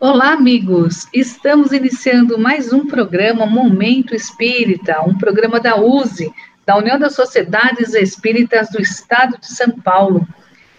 Olá, amigos! Estamos iniciando mais um programa Momento Espírita, um programa da USE, da União das Sociedades Espíritas do Estado de São Paulo,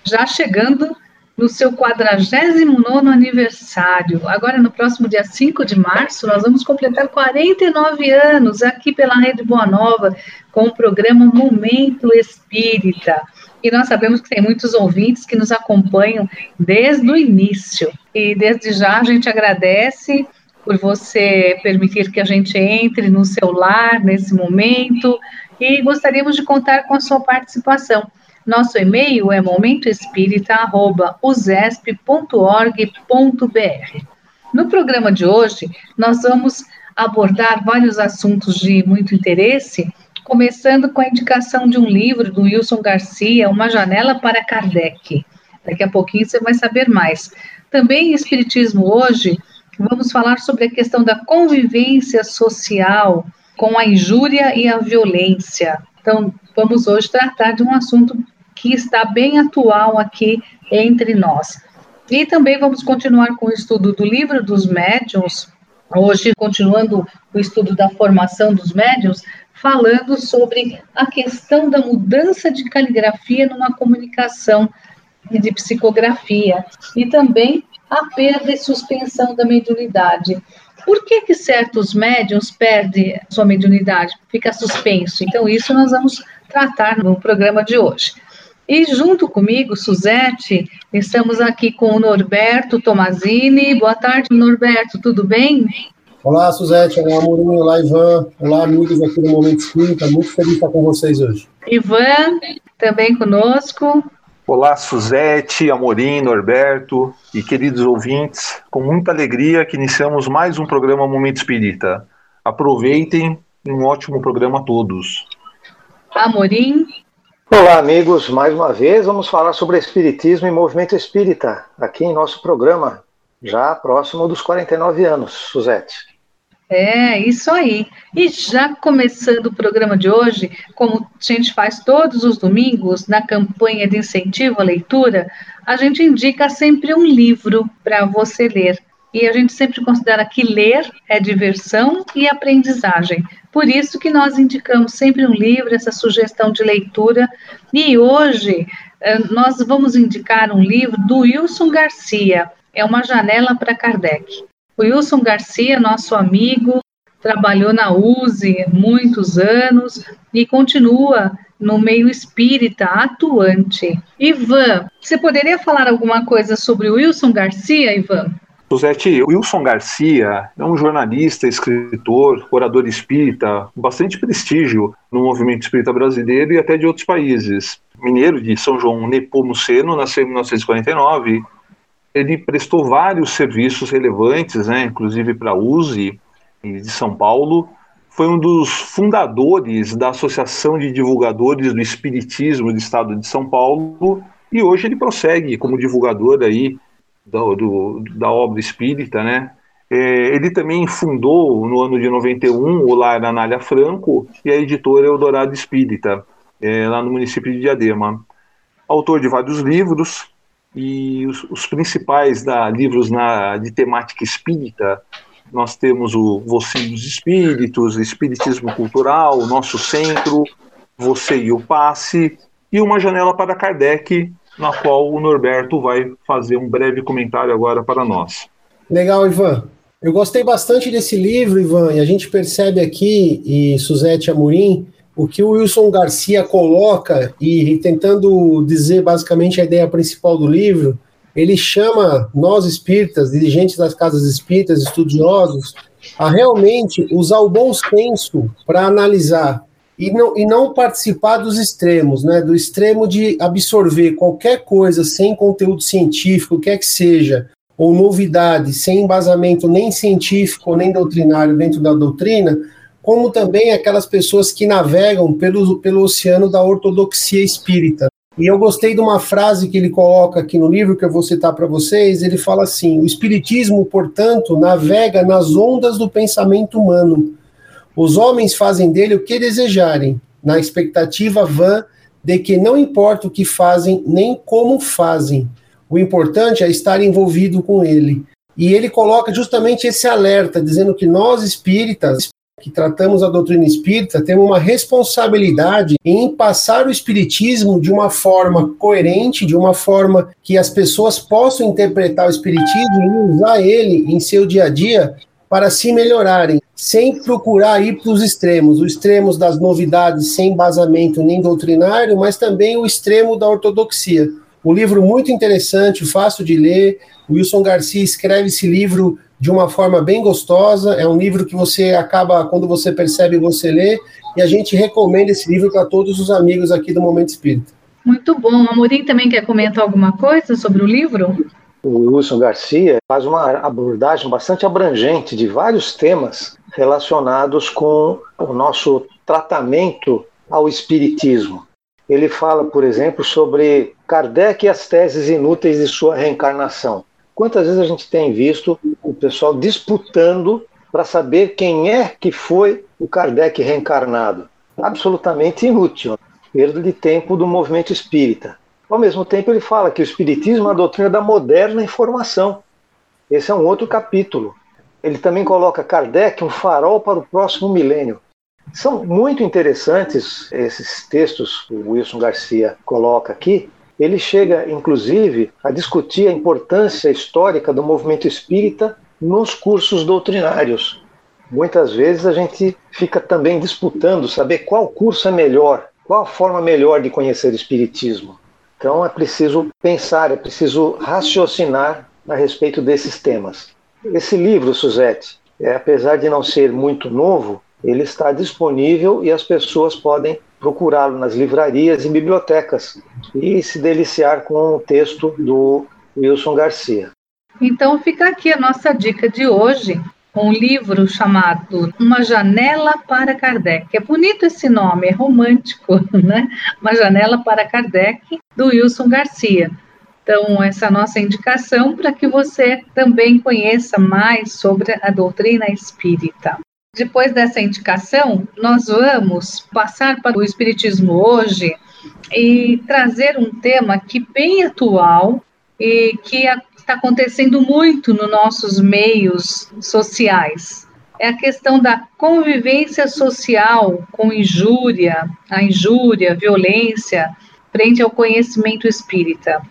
já chegando no seu 49 aniversário. Agora, no próximo dia 5 de março, nós vamos completar 49 anos aqui pela Rede Boa Nova, com o programa Momento Espírita. E nós sabemos que tem muitos ouvintes que nos acompanham desde o início. E desde já a gente agradece por você permitir que a gente entre no seu lar nesse momento e gostaríamos de contar com a sua participação. Nosso e-mail é momentoespírita.usesp.org.br. No programa de hoje, nós vamos abordar vários assuntos de muito interesse começando com a indicação de um livro do Wilson Garcia, Uma Janela para Kardec. Daqui a pouquinho você vai saber mais. Também em Espiritismo hoje, vamos falar sobre a questão da convivência social com a injúria e a violência. Então, vamos hoje tratar de um assunto que está bem atual aqui entre nós. E também vamos continuar com o estudo do livro dos médiuns, hoje continuando o estudo da formação dos médiuns, falando sobre a questão da mudança de caligrafia numa comunicação de psicografia e também a perda e suspensão da mediunidade. Por que, que certos médiums perdem sua mediunidade? Fica suspenso. Então, isso nós vamos tratar no programa de hoje. E junto comigo, Suzete, estamos aqui com o Norberto Tomazini. Boa tarde, Norberto, tudo bem? Olá, Suzete, olá, Amorinho, olá, Ivan, olá, amigos aqui no Momento Espírita, muito feliz de estar com vocês hoje. Ivan, também conosco. Olá, Suzete, Amorim, Norberto e queridos ouvintes, com muita alegria que iniciamos mais um programa Momento Espírita. Aproveitem, um ótimo programa a todos. Amorim. Olá, amigos, mais uma vez vamos falar sobre Espiritismo e Movimento Espírita, aqui em nosso programa, já próximo dos 49 anos, Suzete. É, isso aí. E já começando o programa de hoje, como a gente faz todos os domingos, na campanha de incentivo à leitura, a gente indica sempre um livro para você ler. E a gente sempre considera que ler é diversão e aprendizagem. Por isso que nós indicamos sempre um livro, essa sugestão de leitura. E hoje eh, nós vamos indicar um livro do Wilson Garcia, é uma janela para Kardec. O Wilson Garcia, nosso amigo, trabalhou na USE muitos anos e continua no meio espírita atuante. Ivan, você poderia falar alguma coisa sobre o Wilson Garcia, Ivan? Suzete, Wilson Garcia é um jornalista, escritor, orador espírita, bastante prestígio no movimento espírita brasileiro e até de outros países. Mineiro de São João Nepomuceno, nasceu em 1949 ele prestou vários serviços relevantes, né, inclusive para a USE de São Paulo. Foi um dos fundadores da Associação de Divulgadores do Espiritismo do Estado de São Paulo e hoje ele prossegue como divulgador aí do, da obra espírita, né? É, ele também fundou, no ano de 91, o Lar Anália Franco e a editora Eldorado Espírita, é, lá no município de Diadema. Autor de vários livros, e os, os principais da, livros na, de temática espírita, nós temos o Você e os Espíritos, Espiritismo Cultural, Nosso Centro, Você e o Passe, e Uma Janela para Kardec, na qual o Norberto vai fazer um breve comentário agora para nós. Legal, Ivan. Eu gostei bastante desse livro, Ivan, e a gente percebe aqui, e Suzete Amorim, o que o Wilson Garcia coloca, e, tentando dizer basicamente a ideia principal do livro, ele chama nós espíritas, dirigentes das casas espíritas, estudiosos, a realmente usar o bom senso para analisar e não, e não participar dos extremos, né? Do extremo de absorver qualquer coisa sem conteúdo científico, quer que seja, ou novidade, sem embasamento nem científico nem doutrinário dentro da doutrina, como também aquelas pessoas que navegam pelo, pelo oceano da ortodoxia espírita. E eu gostei de uma frase que ele coloca aqui no livro, que eu vou citar para vocês. Ele fala assim: o Espiritismo, portanto, navega nas ondas do pensamento humano. Os homens fazem dele o que desejarem, na expectativa vã de que não importa o que fazem nem como fazem, o importante é estar envolvido com ele. E ele coloca justamente esse alerta, dizendo que nós espíritas, que tratamos a doutrina espírita, temos uma responsabilidade em passar o espiritismo de uma forma coerente, de uma forma que as pessoas possam interpretar o espiritismo e usar ele em seu dia a dia para se melhorarem, sem procurar ir para os extremos, os extremos das novidades sem embasamento nem doutrinário, mas também o extremo da ortodoxia. Um livro muito interessante, fácil de ler. Wilson Garcia escreve esse livro de uma forma bem gostosa. É um livro que você acaba, quando você percebe, você lê. E a gente recomenda esse livro para todos os amigos aqui do Momento Espírita. Muito bom. A Amorim também quer comentar alguma coisa sobre o livro? O Wilson Garcia faz uma abordagem bastante abrangente de vários temas relacionados com o nosso tratamento ao espiritismo. Ele fala, por exemplo, sobre Kardec e as teses inúteis de sua reencarnação. Quantas vezes a gente tem visto o pessoal disputando para saber quem é que foi o Kardec reencarnado? Absolutamente inútil. Perda de tempo do movimento espírita. Ao mesmo tempo, ele fala que o espiritismo é a doutrina da moderna informação. Esse é um outro capítulo. Ele também coloca Kardec um farol para o próximo milênio. São muito interessantes esses textos que o Wilson Garcia coloca aqui, ele chega, inclusive, a discutir a importância histórica do movimento espírita nos cursos doutrinários. Muitas vezes a gente fica também disputando saber qual curso é melhor, qual a forma melhor de conhecer o espiritismo. Então é preciso pensar, é preciso raciocinar a respeito desses temas. Esse livro, Suzette, é, apesar de não ser muito novo, ele está disponível e as pessoas podem procurá-lo nas livrarias e bibliotecas e se deliciar com o texto do Wilson Garcia. Então fica aqui a nossa dica de hoje, um livro chamado Uma Janela para Kardec. É bonito esse nome, é romântico, né? Uma Janela para Kardec, do Wilson Garcia. Então, essa é nossa indicação para que você também conheça mais sobre a doutrina espírita. Depois dessa indicação, nós vamos passar para o Espiritismo hoje e trazer um tema que bem atual e que está acontecendo muito nos nossos meios sociais. É a questão da convivência social com injúria, a injúria, a violência, frente ao conhecimento espírita.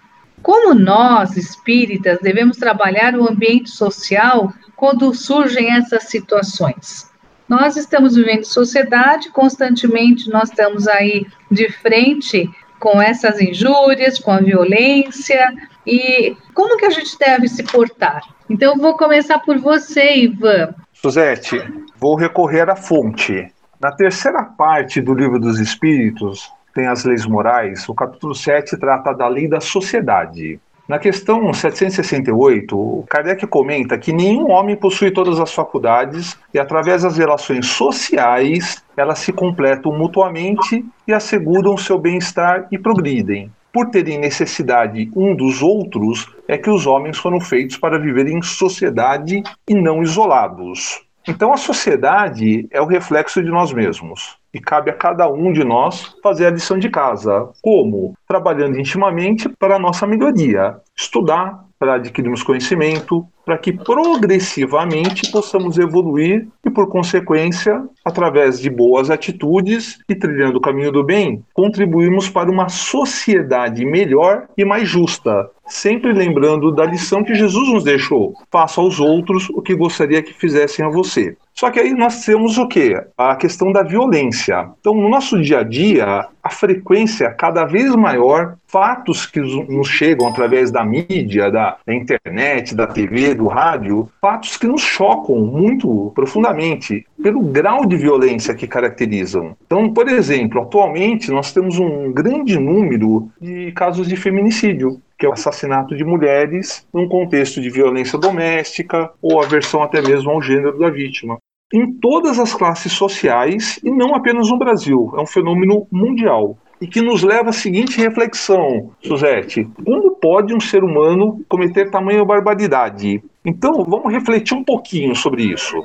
Como nós, espíritas, devemos trabalhar o ambiente social quando surgem essas situações? Nós estamos vivendo sociedade, constantemente nós estamos aí de frente com essas injúrias, com a violência, e como que a gente deve se portar? Então, vou começar por você, Ivan. Suzete, vou recorrer à fonte. Na terceira parte do Livro dos Espíritos, tem as leis morais, o capítulo 7 trata da lei da sociedade. Na questão 768, Kardec comenta que nenhum homem possui todas as faculdades e, através das relações sociais, elas se completam mutuamente e asseguram seu bem-estar e progridem. Por terem necessidade um dos outros, é que os homens foram feitos para viver em sociedade e não isolados. Então, a sociedade é o reflexo de nós mesmos. E cabe a cada um de nós fazer a lição de casa. Como? Trabalhando intimamente para a nossa melhoria. Estudar para adquirirmos conhecimento, para que progressivamente possamos evoluir e, por consequência, através de boas atitudes e trilhando o caminho do bem, contribuirmos para uma sociedade melhor e mais justa, sempre lembrando da lição que Jesus nos deixou: faça aos outros o que gostaria que fizessem a você. Só que aí nós temos o quê? A questão da violência. Então, no nosso dia a dia, a frequência é cada vez maior, fatos que nos chegam através da mídia, da, da internet, da TV, do rádio, fatos que nos chocam muito profundamente pelo grau de violência que caracterizam. Então, por exemplo, atualmente nós temos um grande número de casos de feminicídio que é o assassinato de mulheres num contexto de violência doméstica ou aversão até mesmo ao gênero da vítima em todas as classes sociais e não apenas no Brasil. É um fenômeno mundial. E que nos leva à seguinte reflexão, Suzete: como pode um ser humano cometer tamanha barbaridade? Então, vamos refletir um pouquinho sobre isso.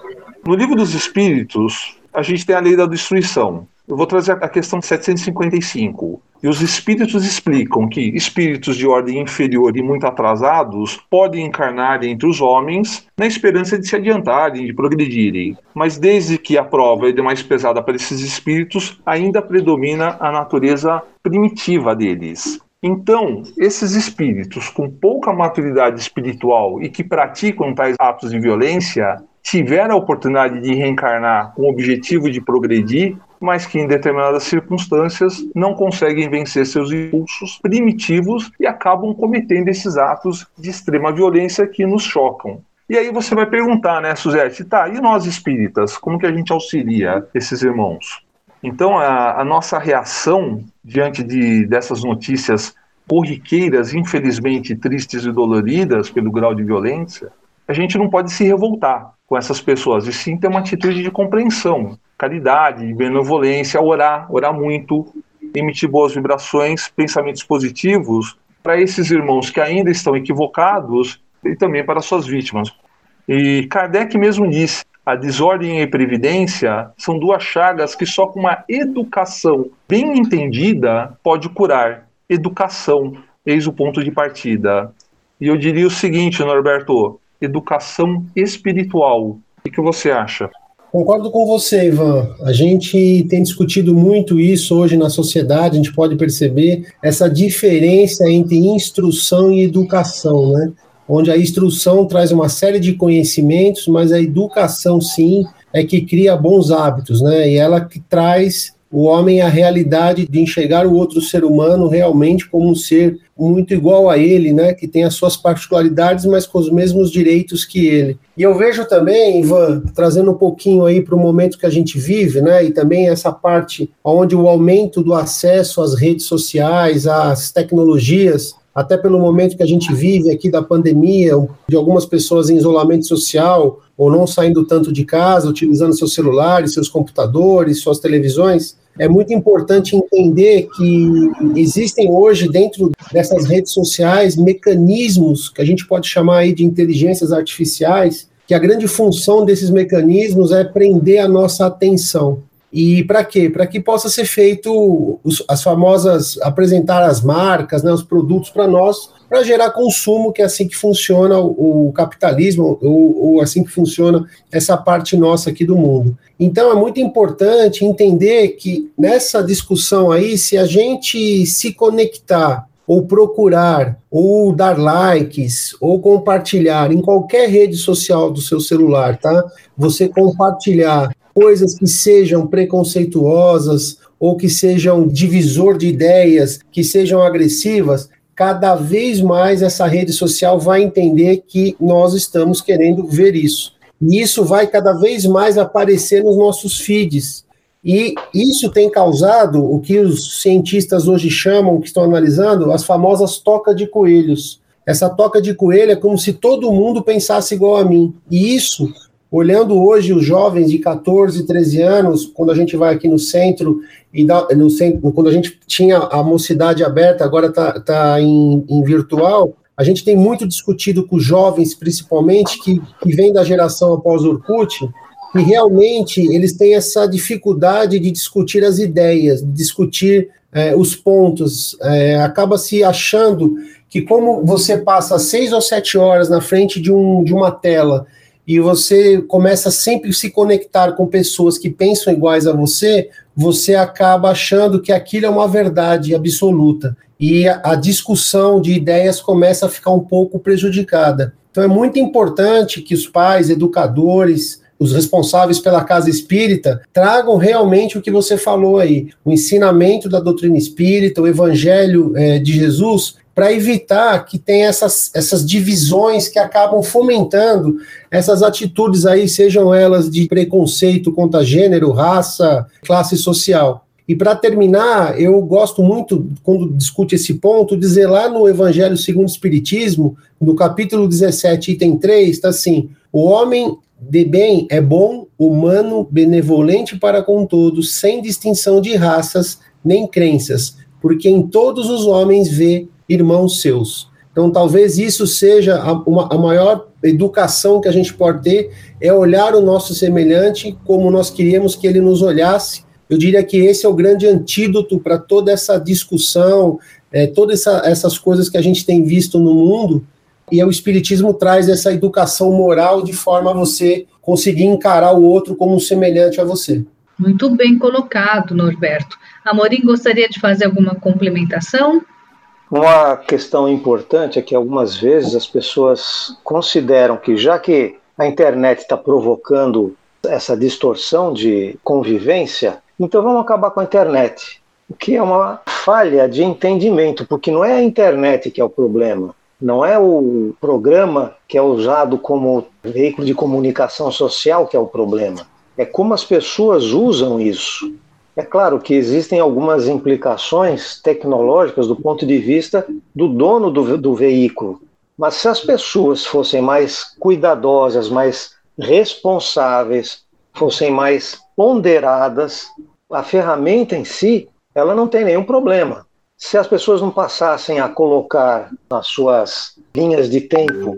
No livro dos Espíritos, a gente tem a lei da destruição. Eu vou trazer a questão 755. E os espíritos explicam que espíritos de ordem inferior e muito atrasados podem encarnar entre os homens na esperança de se adiantarem, de progredirem. Mas desde que a prova é mais pesada para esses espíritos, ainda predomina a natureza primitiva deles. Então, esses espíritos com pouca maturidade espiritual e que praticam tais atos de violência tiveram a oportunidade de reencarnar com o objetivo de progredir, mas que em determinadas circunstâncias não conseguem vencer seus impulsos primitivos e acabam cometendo esses atos de extrema violência que nos chocam. E aí você vai perguntar, né, Suzete, tá, e nós espíritas, como que a gente auxilia esses irmãos? Então, a, a nossa reação diante de, dessas notícias corriqueiras, infelizmente tristes e doloridas pelo grau de violência, a gente não pode se revoltar com essas pessoas, e sim ter uma atitude de compreensão, caridade, benevolência, orar, orar muito, emitir boas vibrações, pensamentos positivos para esses irmãos que ainda estão equivocados e também para suas vítimas. E Kardec mesmo disse: a desordem e a previdência são duas chagas que só com uma educação bem entendida pode curar. Educação, eis o ponto de partida. E eu diria o seguinte, Norberto: educação espiritual. O que você acha? Concordo com você, Ivan. A gente tem discutido muito isso hoje na sociedade, a gente pode perceber essa diferença entre instrução e educação, né? Onde a instrução traz uma série de conhecimentos, mas a educação, sim, é que cria bons hábitos, né? E ela que traz o homem à realidade de enxergar o outro ser humano realmente como um ser muito igual a ele, né, que tem as suas particularidades, mas com os mesmos direitos que ele. E eu vejo também, Ivan, trazendo um pouquinho aí para o momento que a gente vive, né, e também essa parte onde o aumento do acesso às redes sociais, às tecnologias, até pelo momento que a gente vive aqui da pandemia, de algumas pessoas em isolamento social ou não saindo tanto de casa, utilizando seus celulares, seus computadores, suas televisões, é muito importante entender que existem hoje dentro dessas redes sociais mecanismos que a gente pode chamar aí de inteligências artificiais, que a grande função desses mecanismos é prender a nossa atenção. E para quê? Para que possa ser feito os, as famosas apresentar as marcas, né, os produtos para nós, para gerar consumo, que é assim que funciona o, o capitalismo, ou, ou, assim que funciona essa parte nossa aqui do mundo. Então é muito importante entender que nessa discussão aí, se a gente se conectar ou procurar, ou dar likes, ou compartilhar em qualquer rede social do seu celular, tá? Você compartilhar coisas que sejam preconceituosas ou que sejam divisor de ideias, que sejam agressivas, cada vez mais essa rede social vai entender que nós estamos querendo ver isso. E isso vai cada vez mais aparecer nos nossos feeds. E isso tem causado o que os cientistas hoje chamam, que estão analisando, as famosas tocas de coelhos. Essa toca de coelho é como se todo mundo pensasse igual a mim. E isso Olhando hoje os jovens de 14, 13 anos, quando a gente vai aqui no centro, e dá, no centro, quando a gente tinha a mocidade aberta, agora está tá em, em virtual, a gente tem muito discutido com jovens, principalmente, que, que vem da geração após o Orkut, e realmente eles têm essa dificuldade de discutir as ideias, de discutir é, os pontos, é, acaba se achando que como você passa seis ou sete horas na frente de, um, de uma tela e você começa sempre a se conectar com pessoas que pensam iguais a você, você acaba achando que aquilo é uma verdade absoluta. E a, a discussão de ideias começa a ficar um pouco prejudicada. Então é muito importante que os pais, educadores, os responsáveis pela casa espírita tragam realmente o que você falou aí, o ensinamento da doutrina espírita, o evangelho é, de Jesus, para evitar que tenha essas, essas divisões que acabam fomentando essas atitudes aí, sejam elas de preconceito contra gênero, raça, classe social. E para terminar, eu gosto muito, quando discute esse ponto, dizer lá no Evangelho segundo o Espiritismo, no capítulo 17, item 3, está assim: o homem de bem é bom, humano, benevolente para com todos, sem distinção de raças nem crenças, porque em todos os homens vê irmãos seus. Então, talvez isso seja a, uma, a maior educação que a gente pode ter, é olhar o nosso semelhante como nós queríamos que ele nos olhasse, eu diria que esse é o grande antídoto para toda essa discussão, é, todas essa, essas coisas que a gente tem visto no mundo, e o Espiritismo traz essa educação moral de forma a você conseguir encarar o outro como semelhante a você. Muito bem colocado, Norberto. Amorim gostaria de fazer alguma complementação? Uma questão importante é que algumas vezes as pessoas consideram que, já que a internet está provocando essa distorção de convivência, então vamos acabar com a internet. O que é uma falha de entendimento, porque não é a internet que é o problema, não é o programa que é usado como veículo de comunicação social que é o problema, é como as pessoas usam isso. É claro que existem algumas implicações tecnológicas do ponto de vista do dono do, do veículo, mas se as pessoas fossem mais cuidadosas, mais responsáveis, fossem mais ponderadas, a ferramenta em si, ela não tem nenhum problema. Se as pessoas não passassem a colocar nas suas linhas de tempo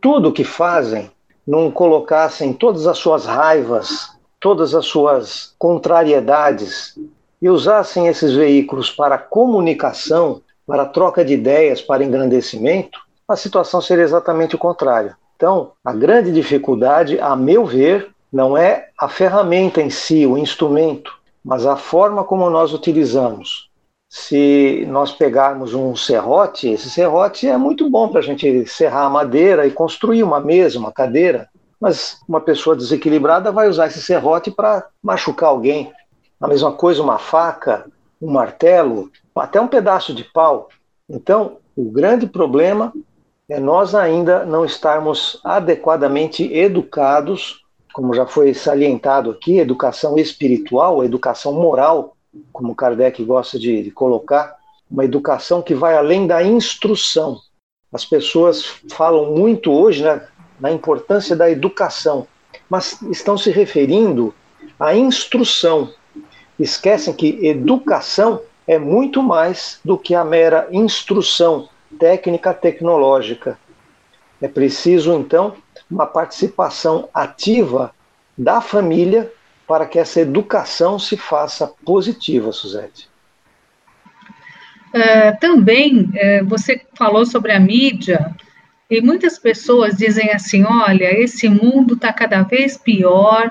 tudo o que fazem, não colocassem todas as suas raivas, todas as suas contrariedades e usassem esses veículos para comunicação, para troca de ideias, para engrandecimento, a situação seria exatamente o contrário. Então, a grande dificuldade, a meu ver, não é a ferramenta em si, o instrumento, mas a forma como nós utilizamos. Se nós pegarmos um serrote, esse serrote é muito bom para a gente serrar a madeira e construir uma mesa, uma cadeira, mas uma pessoa desequilibrada vai usar esse serrote para machucar alguém. A mesma coisa, uma faca, um martelo, até um pedaço de pau. Então, o grande problema é nós ainda não estarmos adequadamente educados, como já foi salientado aqui, educação espiritual, educação moral, como Kardec gosta de, de colocar, uma educação que vai além da instrução. As pessoas falam muito hoje né, na importância da educação, mas estão se referindo à instrução. Esquecem que educação é muito mais do que a mera instrução técnica tecnológica. É preciso, então, uma participação ativa da família para que essa educação se faça positiva, Suzete. É, também, é, você falou sobre a mídia, e muitas pessoas dizem assim: olha, esse mundo está cada vez pior,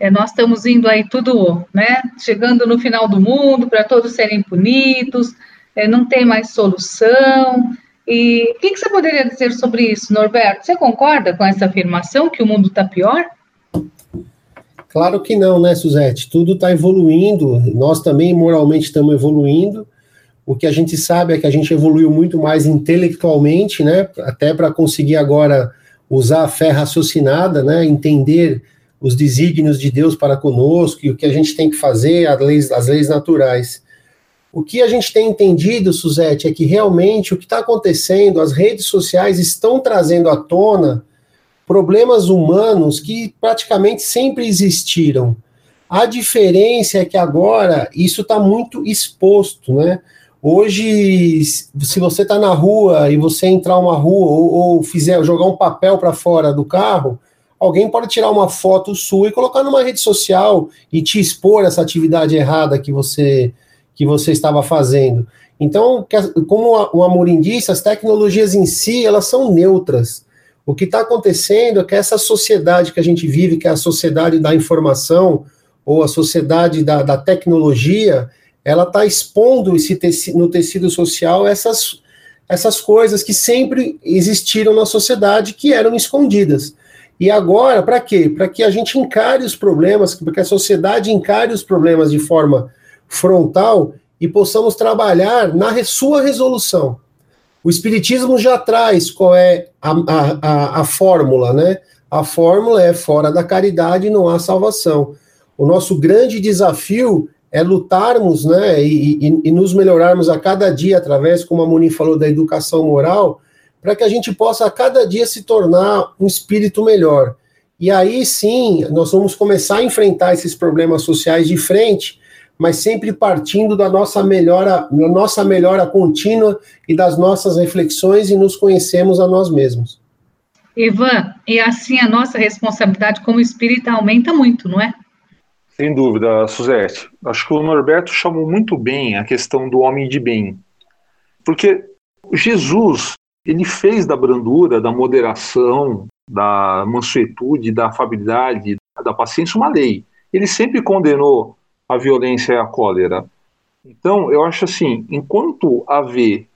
é, nós estamos indo aí tudo, né, chegando no final do mundo para todos serem punidos, é, não tem mais solução. E o que, que, você poderia dizer sobre isso, Norberto? Você concorda com essa afirmação que o mundo está pior? Claro que não, né, Suzete? Tudo está evoluindo, nós também moralmente estamos evoluindo. O que a gente sabe é que a gente evoluiu muito mais intelectualmente, né? Até para conseguir agora usar a fé raciocinada, né? Entender os desígnios de Deus para conosco e o que a gente tem que fazer, as leis, as leis naturais. O que a gente tem entendido, Suzete, é que realmente o que está acontecendo, as redes sociais estão trazendo à tona problemas humanos que praticamente sempre existiram. A diferença é que agora isso está muito exposto, né? Hoje, se você está na rua e você entrar uma rua ou, ou fizer jogar um papel para fora do carro, alguém pode tirar uma foto sua e colocar numa rede social e te expor essa atividade errada que você que você estava fazendo. Então, como o Amorim disse, as tecnologias em si, elas são neutras. O que está acontecendo é que essa sociedade que a gente vive, que é a sociedade da informação, ou a sociedade da, da tecnologia, ela está expondo esse tecido, no tecido social essas, essas coisas que sempre existiram na sociedade, que eram escondidas. E agora, para quê? Para que a gente encare os problemas, para que a sociedade encare os problemas de forma frontal e possamos trabalhar na sua resolução. O Espiritismo já traz qual é a, a, a, fórmula, né? A fórmula é fora da caridade não há salvação. O nosso grande desafio é lutarmos né, e, e, e, nos melhorarmos a cada dia através, como a Moni falou, da educação moral, para que a gente possa a cada dia se tornar um espírito melhor. E aí sim, nós vamos começar a enfrentar esses problemas sociais de frente mas sempre partindo da nossa melhora, da nossa melhora contínua e das nossas reflexões e nos conhecemos a nós mesmos. Ivan, e assim a nossa responsabilidade como espírita aumenta muito, não é? Sem dúvida, Suzete. Acho que o Norberto chamou muito bem a questão do homem de bem. Porque Jesus, ele fez da brandura, da moderação, da mansuetude, da afabilidade, da paciência uma lei. Ele sempre condenou a violência e a cólera. Então, eu acho assim, enquanto haver,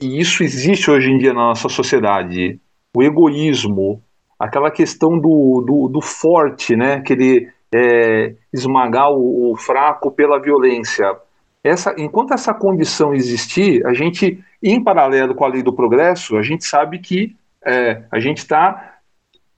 e isso existe hoje em dia na nossa sociedade, o egoísmo, aquela questão do, do, do forte, né, querer é, esmagar o, o fraco pela violência. Essa, enquanto essa condição existir, a gente, em paralelo com a lei do progresso, a gente sabe que é, a gente está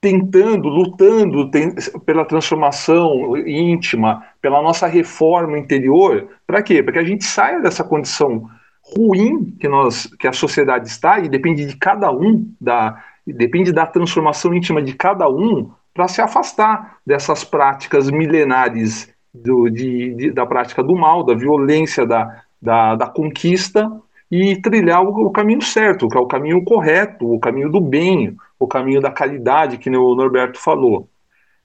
tentando, lutando tem, pela transformação íntima, pela nossa reforma interior, para quê? Para que a gente saia dessa condição ruim que nós, que a sociedade está e depende de cada um, da, depende da transformação íntima de cada um para se afastar dessas práticas milenares do, de, de, da prática do mal, da violência, da, da, da conquista e trilhar o, o, caminho certo, que é o caminho correto, o caminho do bem, o caminho da caridade, que o Norberto falou.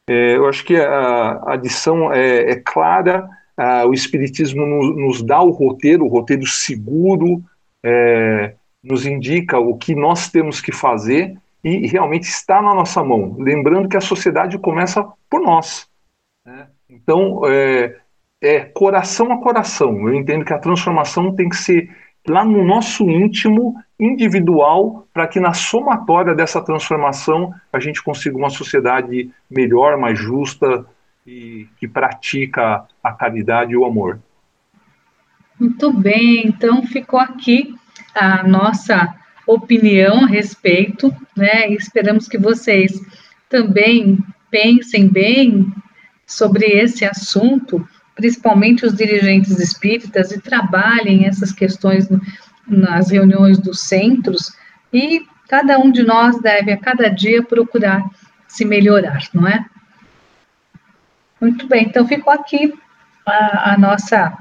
É, eu acho que a, a adição é, é clara, a, o Espiritismo nos, nos, dá o roteiro, o roteiro seguro, é, nos indica o que nós temos que fazer e realmente está na nossa mão. Lembrando que a sociedade começa por nós. Né? Então, é, é coração a coração. Eu entendo que a transformação tem que ser lá no nosso íntimo, individual, para que na somatória dessa transformação a gente consiga uma sociedade melhor, mais justa e que pratica a caridade e o amor. Muito bem, então ficou aqui a nossa opinião a respeito, né? E esperamos que vocês também pensem bem sobre esse assunto principalmente os dirigentes espíritas, e trabalhem essas questões nas reuniões dos centros, e cada um de nós deve, a cada dia, procurar se melhorar, não é? Muito bem, então ficou aqui a, a nossa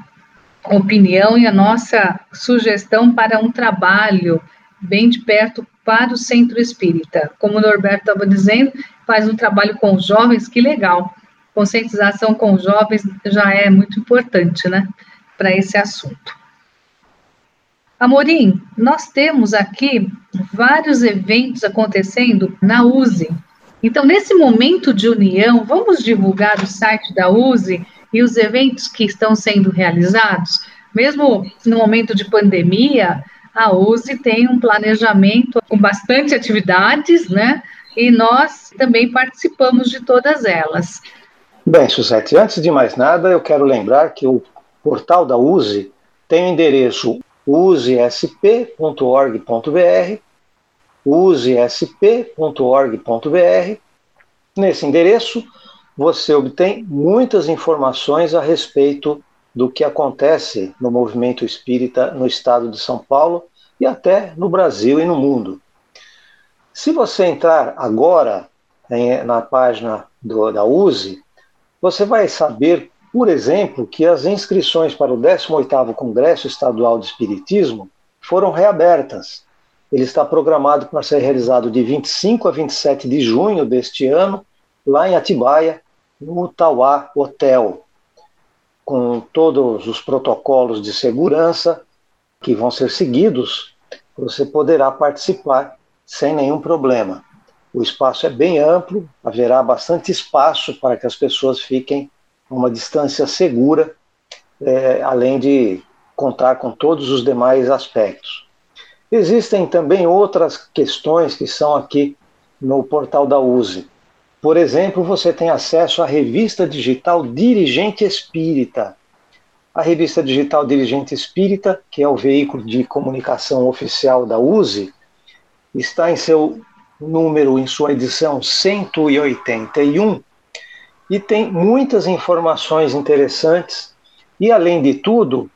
opinião e a nossa sugestão para um trabalho bem de perto para o centro espírita. Como o Norberto estava dizendo, faz um trabalho com os jovens, que legal conscientização com os jovens já é muito importante, né, para esse assunto. Amorim, nós temos aqui vários eventos acontecendo na USE. Então, nesse momento de união, vamos divulgar o site da USE e os eventos que estão sendo realizados? Mesmo no momento de pandemia, a USE tem um planejamento com bastante atividades, né? E nós também participamos de todas elas. Bem, Suzete, antes de mais nada, eu quero lembrar que o portal da USE tem o endereço usesp.org.br, usesp.org.br. Nesse endereço, você obtém muitas informações a respeito do que acontece no movimento espírita no estado de São Paulo e até no Brasil e no mundo. Se você entrar agora em, na página do, da USE, você vai saber, por exemplo, que as inscrições para o 18º Congresso Estadual de Espiritismo foram reabertas. Ele está programado para ser realizado de 25 a 27 de junho deste ano, lá em Atibaia, no Tauá Hotel, com todos os protocolos de segurança que vão ser seguidos, você poderá participar sem nenhum problema. O espaço é bem amplo, haverá bastante espaço para que as pessoas fiquem a uma distância segura, é, além de contar com todos os demais aspectos. Existem também outras questões que são aqui no portal da USE. Por exemplo, você tem acesso à revista digital Dirigente Espírita. A revista digital Dirigente Espírita, que é o veículo de comunicação oficial da USE, está em seu número em sua edição 181 e tem muitas informações interessantes e além de tudo,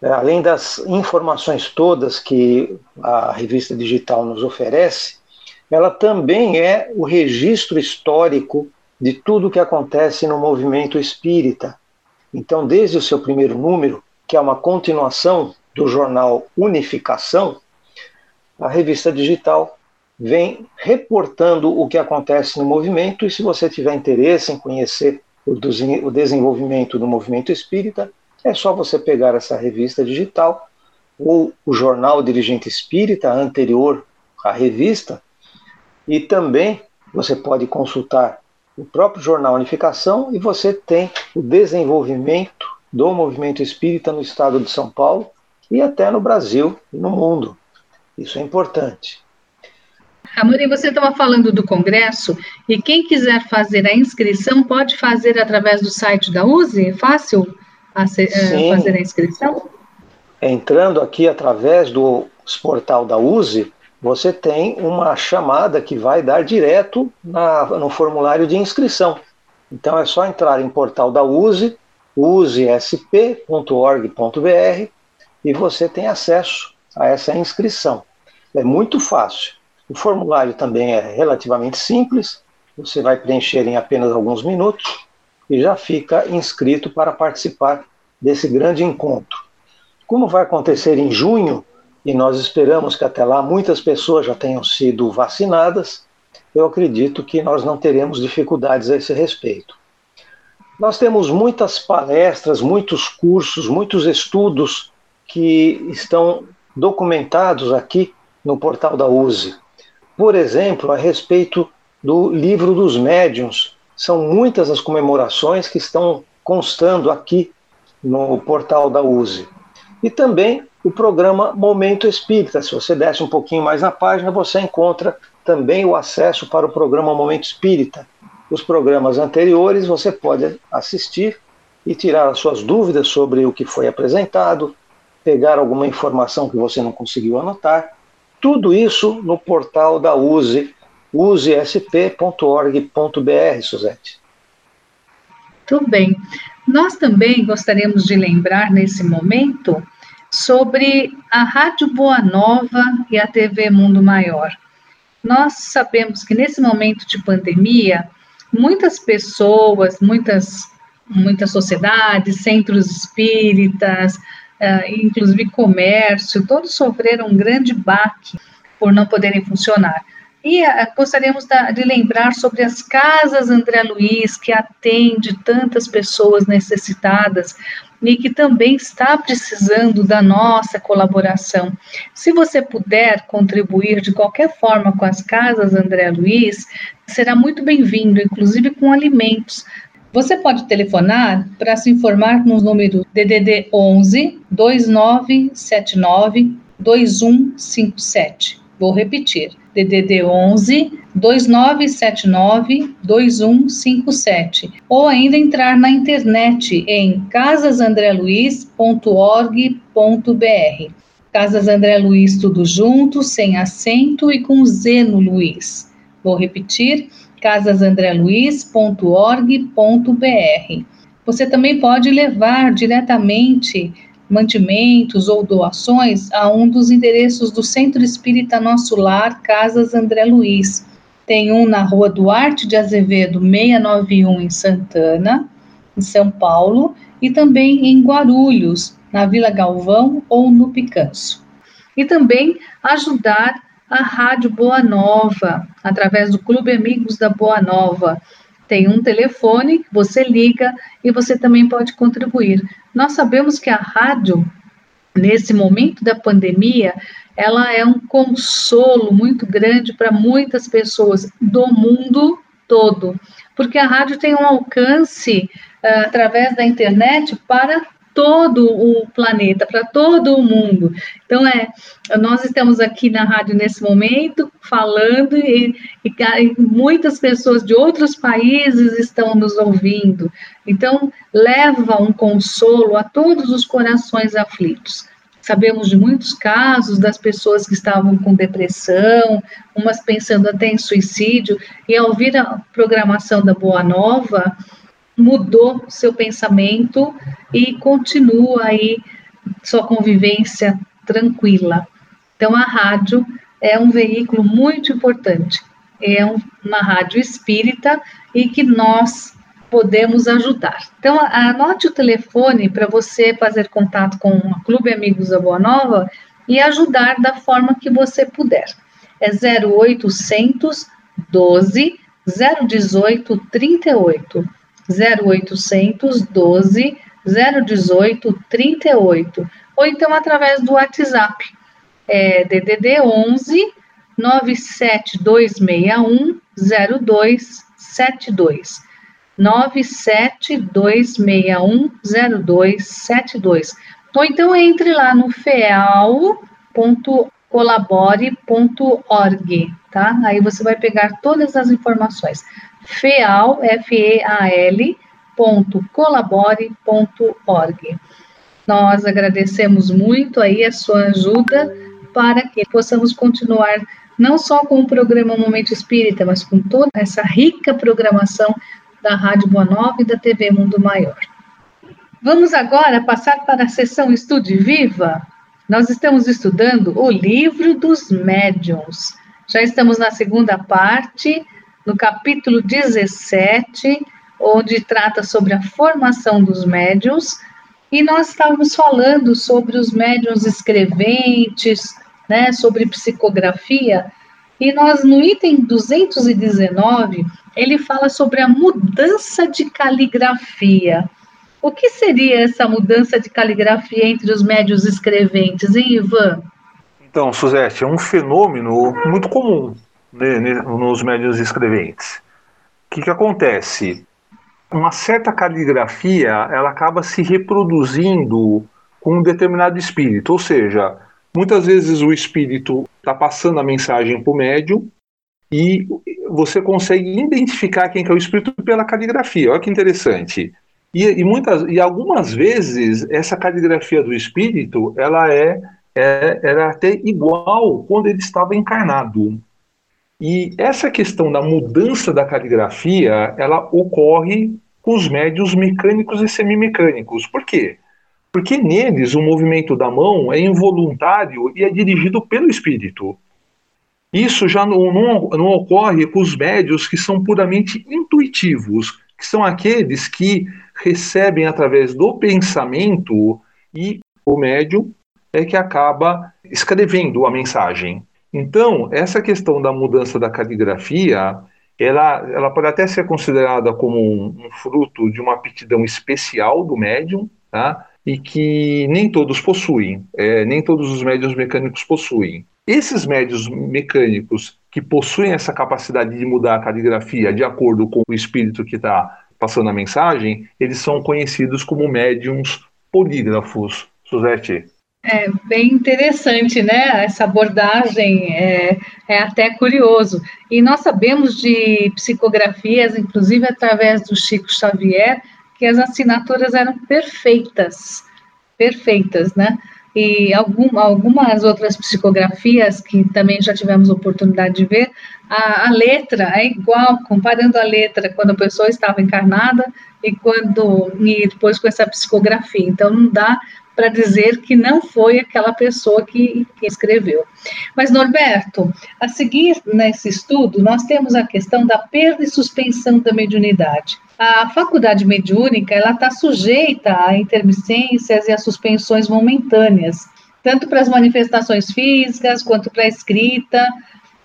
é, além das informações todas que a revista digital nos oferece, ela também é o registro histórico de tudo o que acontece no movimento espírita. Então, desde o seu primeiro número, que é uma continuação do jornal Unificação, a revista digital vem reportando o que acontece no movimento e se você tiver interesse em conhecer o desenvolvimento do movimento espírita, é só você pegar essa revista digital ou o jornal Dirigente Espírita anterior à revista, e também você pode consultar o próprio jornal Unificação e você tem o desenvolvimento do movimento espírita no estado de São Paulo e até no Brasil e no mundo. Isso é importante. Amorim, você estava falando do congresso e quem quiser fazer a inscrição pode fazer através do site da USE? É fácil a ser, uh, fazer a inscrição? Entrando aqui através do portal da USE, você tem uma chamada que vai dar direto na, no formulário de inscrição. Então é só entrar em portal da USE, usesp.org.br e você tem acesso a essa inscrição. É muito fácil. O formulário também é relativamente simples, você vai preencher em apenas alguns minutos e já fica inscrito para participar desse grande encontro. Como vai acontecer em junho, e nós esperamos que até lá muitas pessoas já tenham sido vacinadas, eu acredito que nós não teremos dificuldades a esse respeito. Nós temos muitas palestras, muitos cursos, muitos estudos que estão documentados aqui no portal da USE. Por exemplo, a respeito do livro dos médiuns. São muitas as comemorações que estão constando aqui no portal da USE. E também o programa Momento Espírita. Se você desce um pouquinho mais na página, você encontra também o acesso para o programa Momento Espírita. Os programas anteriores você pode assistir e tirar as suas dúvidas sobre o que foi apresentado, pegar alguma informação que você não conseguiu anotar tudo isso no portal da USE, usesp.org.br, Suzete. Tudo bem. Nós também gostaríamos de lembrar nesse momento sobre a Rádio Boa Nova e a TV Mundo Maior. Nós sabemos que nesse momento de pandemia, muitas pessoas, muitas, muitas sociedades, centros espíritas, uh, inclusive comércio, todos sofreram um grande baque por não poderem funcionar. E uh, gostaríamos de lembrar sobre as casas André Luiz, que atende tantas pessoas necessitadas que também está precisando da nossa colaboração. Se você puder contribuir de qualquer forma com as casas André Luiz, será muito bem-vindo, inclusive com alimentos. Você pode telefonar para se informar no número DDD 11 2979 2157. Vou repetir. DDD 11 2979 2157 ou ainda entrar na internet em casasandreluiz.org.br. Casas André Luiz tudo junto, sem acento e com Z no Luiz. Vou repetir casasandreluiz.org.br. Você também pode levar diretamente mantimentos ou doações a um dos endereços do Centro Espírita Nosso Lar, Casas André Luiz. Tem um na Rua Duarte de Azevedo, 691, em Santana, em São Paulo, e também em Guarulhos, na Vila Galvão ou no Picanço. E também ajudar a Rádio Boa Nova, através do Clube Amigos da Boa Nova. Tem um telefone, você liga e você também pode contribuir. Nós sabemos que a rádio, nesse momento da pandemia, ela é um consolo muito grande para muitas pessoas do mundo todo, porque a rádio tem um alcance uh, através da internet para todo o planeta, para todo o mundo. Então, é, nós estamos aqui na rádio nesse momento falando e, e, e, muitas pessoas de outros países estão nos ouvindo. Então, leva um consolo a todos os corações aflitos. Sabemos de muitos casos das pessoas que estavam com depressão, umas pensando até em suicídio, e ao ouvir a programação da Boa Nova, mudou seu pensamento e continua aí sua convivência tranquila. Então, a rádio é um veículo muito importante, é um, uma rádio espírita e que nós podemos ajudar. Então, anote o telefone para você fazer contato com o Clube Amigos da Boa Nova e ajudar da forma que você puder. É 0800 12 018 38. 0800 12 018 38 ou então através do WhatsApp, é, DDD 11 97261 0272. 97261 0272. Ou então entre lá no feal.colabore.org, tá? Aí você vai pegar todas as informações. Feal, F-E-A-L, colabore.org. Nós agradecemos muito aí a sua ajuda para que possamos continuar não só com o programa Momento Espírita, mas com toda essa rica programação da Rádio Boa Nova e da TV Mundo Maior. Vamos agora passar para a sessão Estude Viva. Nós estamos estudando o livro dos médiuns. Já estamos na segunda parte, no capítulo 17, onde trata sobre a formação dos médiuns, e nós estávamos falando sobre os médiuns escreventes, né, sobre psicografia, e nós no item 219, ele fala sobre a mudança de caligrafia. O que seria essa mudança de caligrafia entre os médios escreventes, hein, Ivan? Então, Suzete, é um fenômeno muito comum nos médios escreventes. O que, que acontece? Uma certa caligrafia ela acaba se reproduzindo com um determinado espírito, ou seja, Muitas vezes o espírito está passando a mensagem para o médium e você consegue identificar quem que é o espírito pela caligrafia. Olha que interessante. E, e, muitas, e algumas vezes essa caligrafia do espírito ela é, é era até igual quando ele estava encarnado. E essa questão da mudança da caligrafia ela ocorre com os médios mecânicos e semimecânicos. Por quê? Porque neles o movimento da mão é involuntário e é dirigido pelo espírito. Isso já não, não, não ocorre com os médios que são puramente intuitivos, que são aqueles que recebem através do pensamento e o médium é que acaba escrevendo a mensagem. Então, essa questão da mudança da caligrafia, ela, ela pode até ser considerada como um, um fruto de uma aptidão especial do médium, tá? e que nem todos possuem, é, nem todos os médios mecânicos possuem. Esses médios mecânicos que possuem essa capacidade de mudar a caligrafia de acordo com o espírito que está passando a mensagem, eles são conhecidos como médiums polígrafos. Suzete. É bem interessante, né? Essa abordagem é, é, até curioso. E nós sabemos de psicografias, inclusive através do Chico Xavier, que as assinaturas eram perfeitas, perfeitas, né? E algum, algumas outras psicografias que também já tivemos oportunidade de ver, a, a, letra é igual, comparando a letra quando a pessoa estava encarnada e quando e depois com essa psicografia. Então não dá para dizer que não foi aquela pessoa que, que, escreveu. Mas, Norberto, a seguir nesse estudo, nós temos a questão da perda e suspensão da mediunidade. A faculdade mediúnica, ela está sujeita a intermitências e a suspensões momentâneas, tanto para as manifestações físicas quanto para a escrita,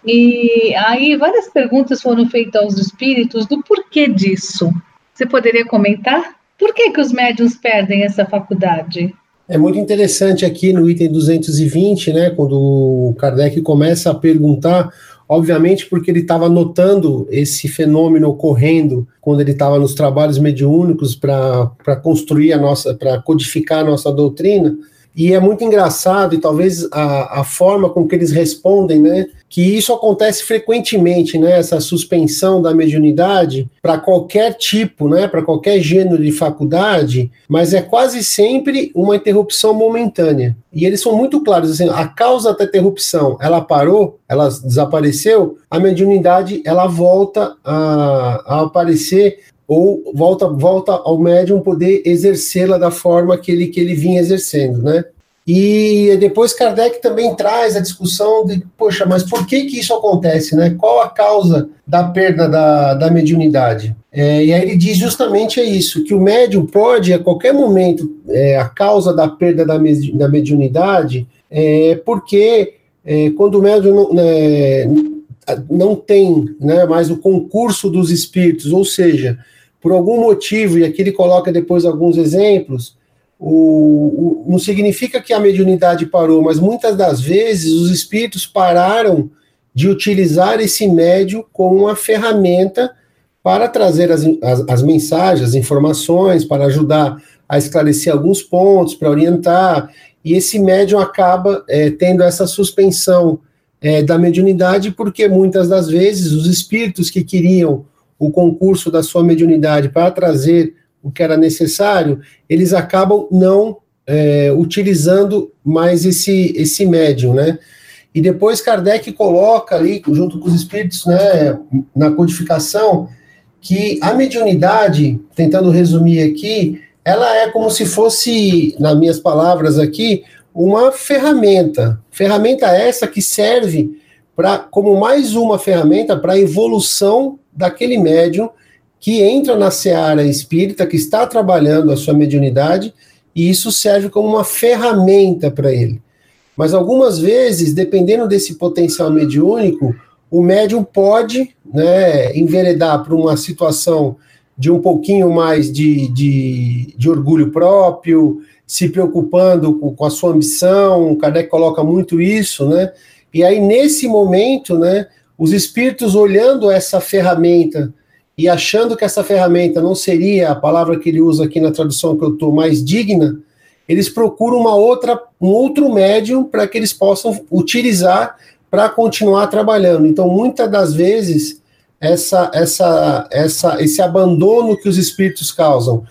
e aí várias perguntas foram feitas aos espíritos do porquê disso. Você poderia comentar? Por que, que os médiuns perdem essa faculdade? É muito interessante aqui no item 220, né, quando o Kardec começa a perguntar, obviamente porque ele estava notando esse fenômeno ocorrendo quando ele estava nos trabalhos mediúnicos para construir a nossa, para codificar a nossa doutrina, e é muito engraçado, e talvez a, a forma com que eles respondem, né? Que isso acontece frequentemente, né? Essa suspensão da mediunidade para qualquer tipo, né? Para qualquer gênero de faculdade, mas é quase sempre uma interrupção momentânea. E eles são muito claros, assim, a causa da interrupção, ela parou, ela desapareceu, a mediunidade ela volta a, a aparecer ou volta, volta ao médium poder exercê-la da forma que ele, que ele vinha exercendo, né? E depois Kardec também traz a discussão de, poxa, mas por que que isso acontece, né? Qual a causa da perda da, da mediunidade? É, e aí ele diz justamente é isso, que o médium pode, a qualquer momento, é, a causa da perda da, da mediunidade é porque é, quando o médium não, né, não tem né, mais o concurso dos espíritos, ou seja, por algum motivo, e aqui ele coloca depois alguns exemplos, o, o, não significa que a mediunidade parou, mas muitas das vezes os espíritos pararam de utilizar esse médium como uma ferramenta para trazer as, as, as, mensagens, as informações, para ajudar a esclarecer alguns pontos, para orientar, e esse médium acaba é, tendo essa suspensão é, da mediunidade, porque muitas das vezes os espíritos que queriam o concurso da sua mediunidade para trazer o que era necessário, eles acabam não é, utilizando mais esse, esse médium, né? E depois Kardec coloca ali, junto com os espíritos, né, na codificação, que a mediunidade, tentando resumir aqui, ela é como se fosse, nas minhas palavras aqui, uma ferramenta. Ferramenta essa que serve para como mais uma ferramenta para a evolução daquele médium que entra na seara espírita, que está trabalhando a sua mediunidade, e isso serve como uma ferramenta para ele. Mas algumas vezes, dependendo desse potencial mediúnico, o médium pode né, enveredar para uma situação de um pouquinho mais de, de, de orgulho próprio, se preocupando com, com, a sua ambição, Kardec coloca muito isso, né? E aí, nesse momento, né, os espíritos olhando essa ferramenta e achando que essa ferramenta não seria a palavra que ele usa aqui na tradução que eu estou mais digna, eles procuram uma outra, um outro médium para que eles possam utilizar para continuar trabalhando. Então, muitas das vezes, essa, essa, essa, esse abandono que os espíritos causam,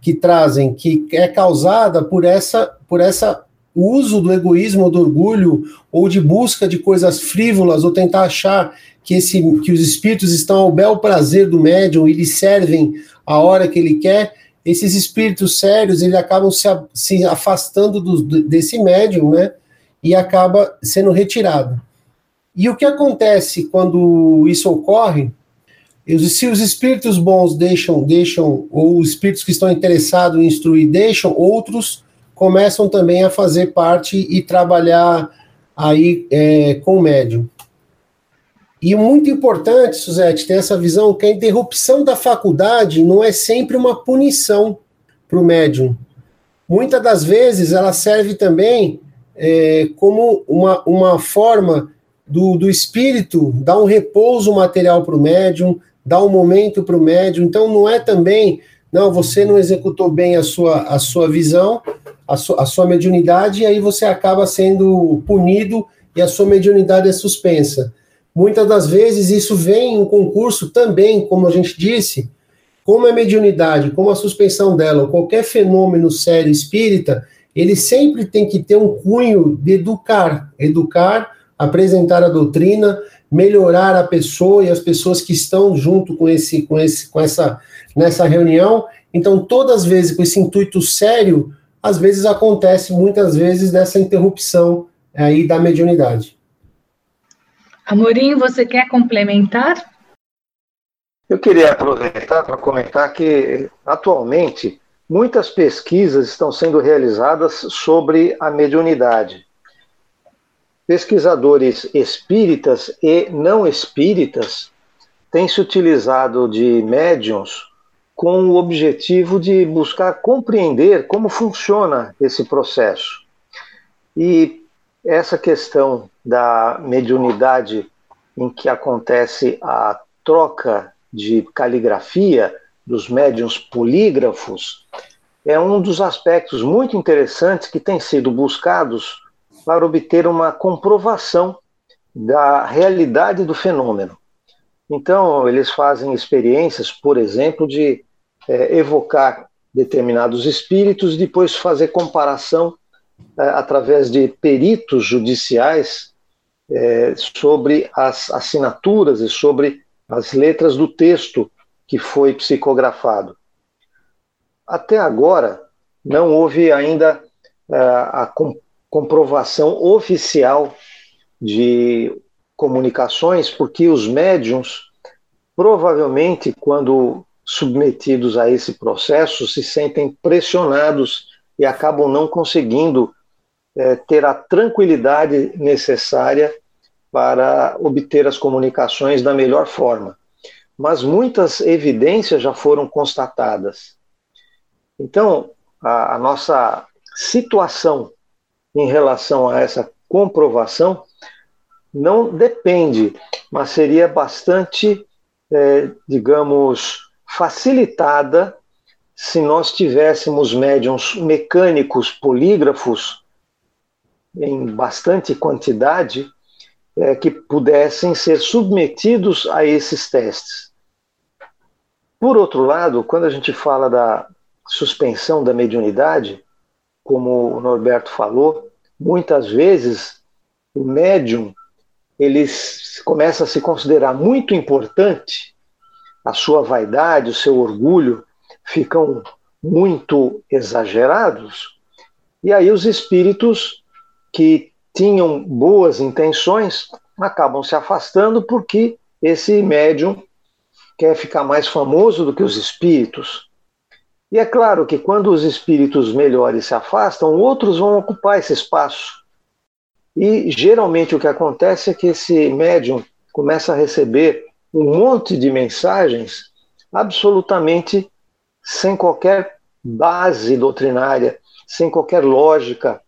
que trazem, que é causada por essa, por essa uso do egoísmo, do orgulho ou de busca de coisas frívolas ou tentar achar que, esse, que os espíritos estão ao bel prazer do médium e lhe servem a hora que ele quer, esses espíritos sérios eles acabam se, se afastando do, desse médium, né? E acaba sendo retirado. E o que acontece quando isso ocorre? Se os espíritos bons deixam, deixam, ou os espíritos que estão interessados em instruir deixam, outros começam também a fazer parte e trabalhar aí é, com o médium. E muito importante, Suzete, ter essa visão que a interrupção da faculdade não é sempre uma punição para o médium. Muitas das vezes ela serve também é, como uma, uma forma do, do espírito dar um repouso material para o médium, dar um momento para o médium. Então não é também, não, você não executou bem a sua, a sua visão, a, su, a sua mediunidade, e aí você acaba sendo punido e a sua mediunidade é suspensa. Muitas das vezes isso vem em um concurso também, como a gente disse, como a mediunidade, como a suspensão dela, ou qualquer fenômeno sério espírita, ele sempre tem que ter um cunho de educar, educar, apresentar a doutrina, melhorar a pessoa e as pessoas que estão junto com esse, com esse, com essa, nessa reunião. Então, todas as vezes com esse intuito sério, às vezes acontece muitas vezes dessa interrupção aí da mediunidade. Amorim, você quer complementar? Eu queria aproveitar para comentar que, atualmente, muitas pesquisas estão sendo realizadas sobre a mediunidade. Pesquisadores espíritas e não espíritas têm se utilizado de médiums com o objetivo de buscar compreender como funciona esse processo. E essa questão da mediunidade em que acontece a troca de caligrafia dos médiuns polígrafos é um dos aspectos muito interessantes que têm sido buscados para obter uma comprovação da realidade do fenômeno. Então, eles fazem experiências, por exemplo, de é, evocar determinados espíritos, depois fazer comparação é, através de peritos judiciais é, sobre as assinaturas e sobre as letras do texto que foi psicografado. Até agora, não houve ainda é, a comprovação oficial de comunicações, porque os médiums, provavelmente, quando submetidos a esse processo, se sentem pressionados e acabam não conseguindo é, ter a tranquilidade necessária para obter as comunicações da melhor forma. mas muitas evidências já foram constatadas. Então, a, a nossa situação em relação a essa comprovação não depende, mas seria bastante, é, digamos, facilitada se nós tivéssemos médiums mecânicos, polígrafos, em bastante quantidade, é, que pudessem ser submetidos a esses testes. Por outro lado, quando a gente fala da suspensão da mediunidade, como o Norberto falou, muitas vezes o médium ele começa a se considerar muito importante, a sua vaidade, o seu orgulho ficam muito exagerados, e aí os espíritos que tinham boas intenções acabam se afastando porque esse médium quer ficar mais famoso do que os espíritos. E é claro que quando os espíritos melhores se afastam, outros vão ocupar esse espaço. E geralmente o que acontece é que esse médium começa a receber um monte de mensagens absolutamente sem qualquer base doutrinária, sem qualquer lógica.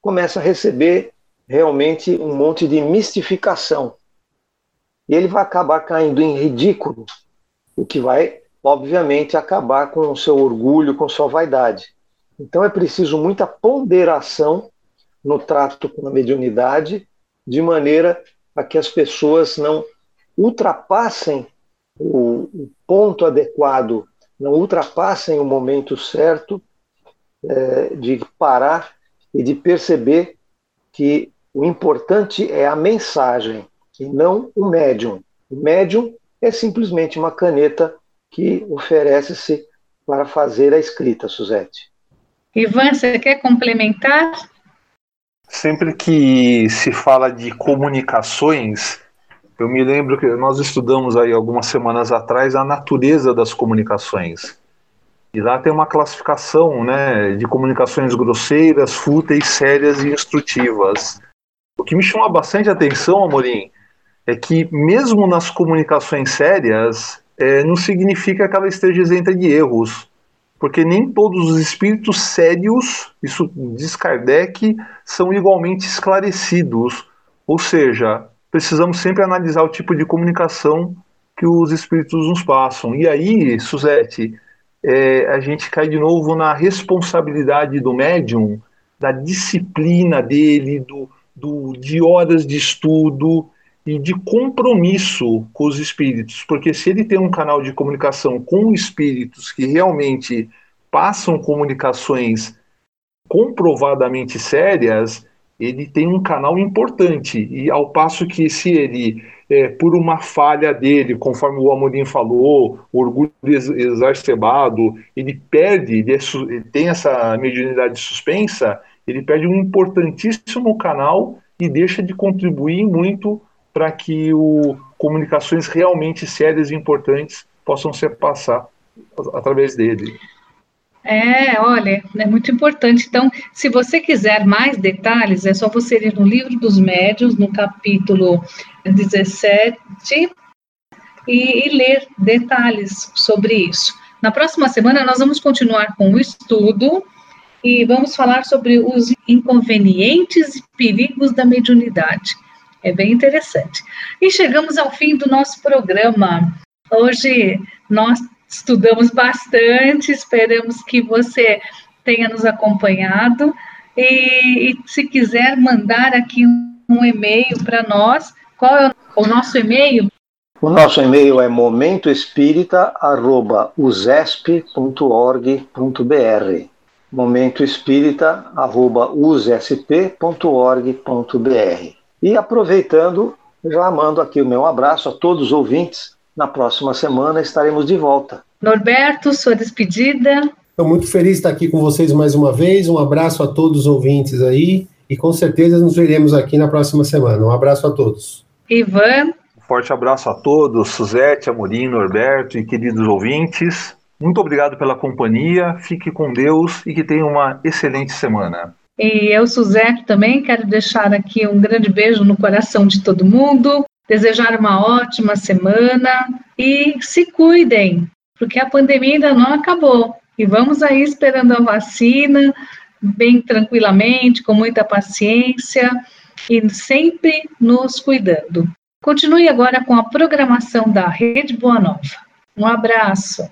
Começa a receber realmente um monte de mistificação. E ele vai acabar caindo em ridículo, o que vai, obviamente, acabar com o seu orgulho, com sua vaidade. Então é preciso muita ponderação no trato com a mediunidade, de maneira a que as pessoas não ultrapassem o, o ponto adequado, não ultrapassem o momento certo é, de parar e de perceber que o importante é a mensagem e não o médium. O médium é simplesmente uma caneta que oferece-se para fazer a escrita, Suzete. Ivan, você quer complementar? Sempre que se fala de comunicações, eu me lembro que nós estudamos aí algumas semanas atrás a natureza das comunicações. E lá tem uma classificação né, de comunicações grosseiras, fúteis, sérias e instrutivas. O que me chama bastante atenção, Amorim, é que mesmo nas comunicações sérias, é, não significa que ela esteja isenta de erros porque nem todos os espíritos sérios, isso diz Kardec, são igualmente esclarecidos. Ou seja, precisamos sempre analisar o tipo de comunicação que os espíritos nos passam. E aí, Suzete, é, a gente cai de novo na responsabilidade do médium, da disciplina dele, do, do, de horas de estudo e de compromisso com os espíritos, porque se ele tem um canal de comunicação com espíritos que realmente passam comunicações comprovadamente sérias, ele tem um canal importante. E ao passo que se ele, é, por uma falha dele, conforme o Amorim falou, orgulho exacerbado, ele perde, ele, é, ele tem essa mediunidade suspensa, ele perde um importantíssimo canal e deixa de contribuir muito para que o, comunicações realmente sérias e importantes possam ser passadas através dele. É, olha, é muito importante. Então, se você quiser mais detalhes, é só você ir no livro dos médios, no capítulo 17, e, e ler detalhes sobre isso. Na próxima semana, nós vamos continuar com o estudo e vamos falar sobre os inconvenientes e perigos da mediunidade. É bem interessante. E chegamos ao fim do nosso programa. Hoje nós estudamos bastante, esperamos que você tenha nos acompanhado. E, e se quiser mandar aqui um, e-mail para nós, qual é o, o nosso e-mail? O nosso e-mail é momentoespírita.usesp.org.br momentoespírita.usesp.org.br e aproveitando, já mando aqui o meu abraço a todos os ouvintes. Na próxima semana estaremos de volta. Norberto, sua despedida. Estou muito feliz de estar aqui com vocês mais uma vez. Um abraço a todos os ouvintes aí. E com certeza nos veremos aqui na próxima semana. Um abraço a todos. Ivan. Um forte abraço a todos, Suzete, Amorim, Norberto e queridos ouvintes. Muito obrigado pela companhia. Fique com Deus e que tenha uma excelente semana. E eu, Suzete, também quero deixar aqui um grande beijo no coração de todo mundo. Desejar uma ótima semana e se cuidem, porque a pandemia ainda não acabou. E vamos aí esperando a vacina, bem tranquilamente, com muita paciência e sempre nos cuidando. Continue agora com a programação da Rede Boa Nova. Um abraço.